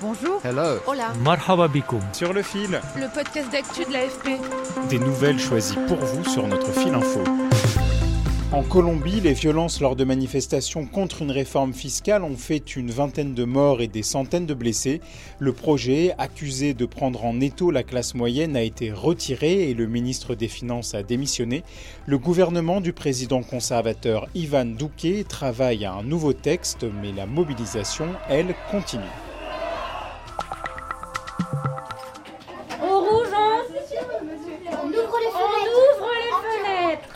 Bonjour. Hello. Hola. Marhaba bikoum. Sur le fil, Le podcast d'actu de l'AFP. des nouvelles choisies pour vous sur notre fil info. En Colombie, les violences lors de manifestations contre une réforme fiscale ont fait une vingtaine de morts et des centaines de blessés. Le projet, accusé de prendre en étau la classe moyenne, a été retiré et le ministre des Finances a démissionné. Le gouvernement du président conservateur Ivan Duque travaille à un nouveau texte, mais la mobilisation, elle, continue. On ouvre les fenêtres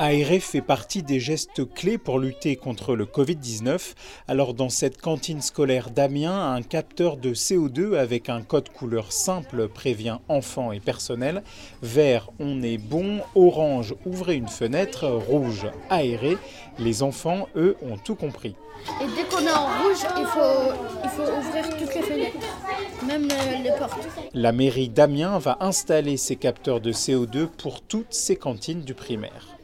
Aérer fait partie des gestes clés pour lutter contre le Covid-19. Alors dans cette cantine scolaire d'Amiens, un capteur de CO2 avec un code couleur simple prévient enfants et personnel. Vert, on est bon. Orange, ouvrez une fenêtre. Rouge, aérer. Les enfants, eux, ont tout compris. Et dès qu'on est en rouge, il faut, il faut ouvrir toutes les fenêtres, même les, les portes. La mairie d'Amiens va installer ces capteurs de CO2 pour toutes ses cantines du primaire.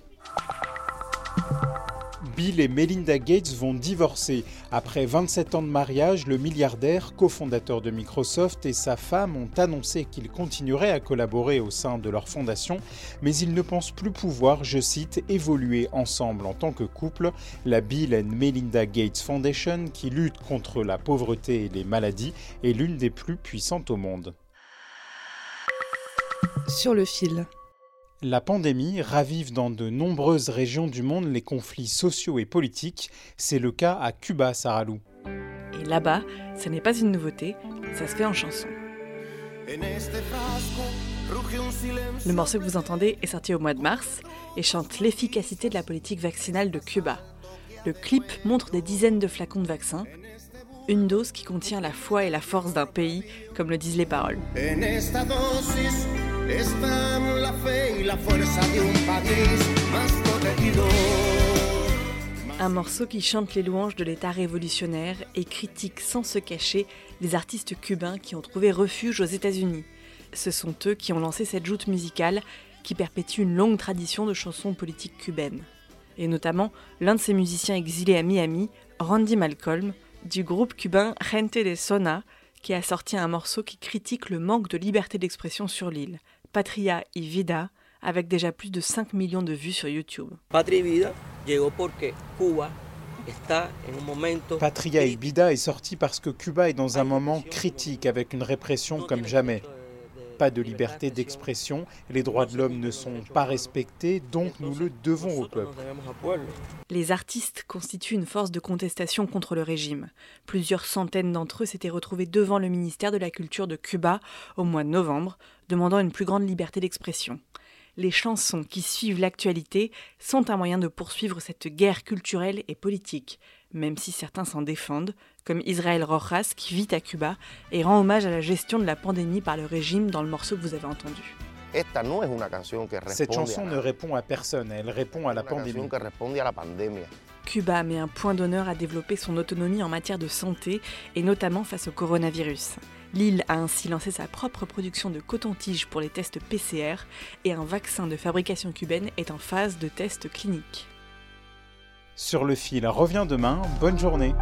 Bill et Melinda Gates vont divorcer. Après 27 ans de mariage, le milliardaire, cofondateur de Microsoft, et sa femme ont annoncé qu'ils continueraient à collaborer au sein de leur fondation, mais ils ne pensent plus pouvoir, je cite, évoluer ensemble en tant que couple. La Bill and Melinda Gates Foundation, qui lutte contre la pauvreté et les maladies, est l'une des plus puissantes au monde. Sur le fil. La pandémie ravive dans de nombreuses régions du monde les conflits sociaux et politiques. C'est le cas à Cuba, Saralou. Et là-bas, ce n'est pas une nouveauté, ça se fait en chanson. Le morceau que vous entendez est sorti au mois de mars et chante l'efficacité de la politique vaccinale de Cuba. Le clip montre des dizaines de flacons de vaccins, une dose qui contient la foi et la force d'un pays, comme le disent les paroles. En Un morceau qui chante les louanges de l'État révolutionnaire et critique sans se cacher les artistes cubains qui ont trouvé refuge aux États-Unis. Ce sont eux qui ont lancé cette joute musicale qui perpétue une longue tradition de chansons politiques cubaines. Et notamment l'un de ces musiciens exilés à Miami, Randy Malcolm, du groupe cubain Gente de Sona, qui a sorti un morceau qui critique le manque de liberté d'expression sur l'île, Patria y Vida, avec déjà plus de 5 millions de vues sur YouTube. Patria y Vida llegó porque Cuba está en un momento Patria y Vida est sorti parce que Cuba est dans un moment critique avec une répression comme jamais. De liberté d'expression, les droits de l'homme ne sont pas respectés, donc nous le devons au peuple. Les artistes constituent une force de contestation contre le régime. Plusieurs centaines d'entre eux s'étaient retrouvés devant le ministère de la Culture de Cuba au mois de novembre, demandant une plus grande liberté d'expression. Les chansons qui suivent l'actualité sont un moyen de poursuivre cette guerre culturelle et politique, même si certains s'en défendent, comme Israël Rojas qui vit à Cuba et rend hommage à la gestion de la pandémie par le régime dans le morceau que vous avez entendu. Cette chanson ne répond à personne, elle répond à la pandémie. Cuba met un point d'honneur à développer son autonomie en matière de santé et notamment face au coronavirus. L'île a ainsi lancé sa propre production de coton-tige pour les tests PCR et un vaccin de fabrication cubaine est en phase de test clinique. Sur le fil revient demain, bonne journée.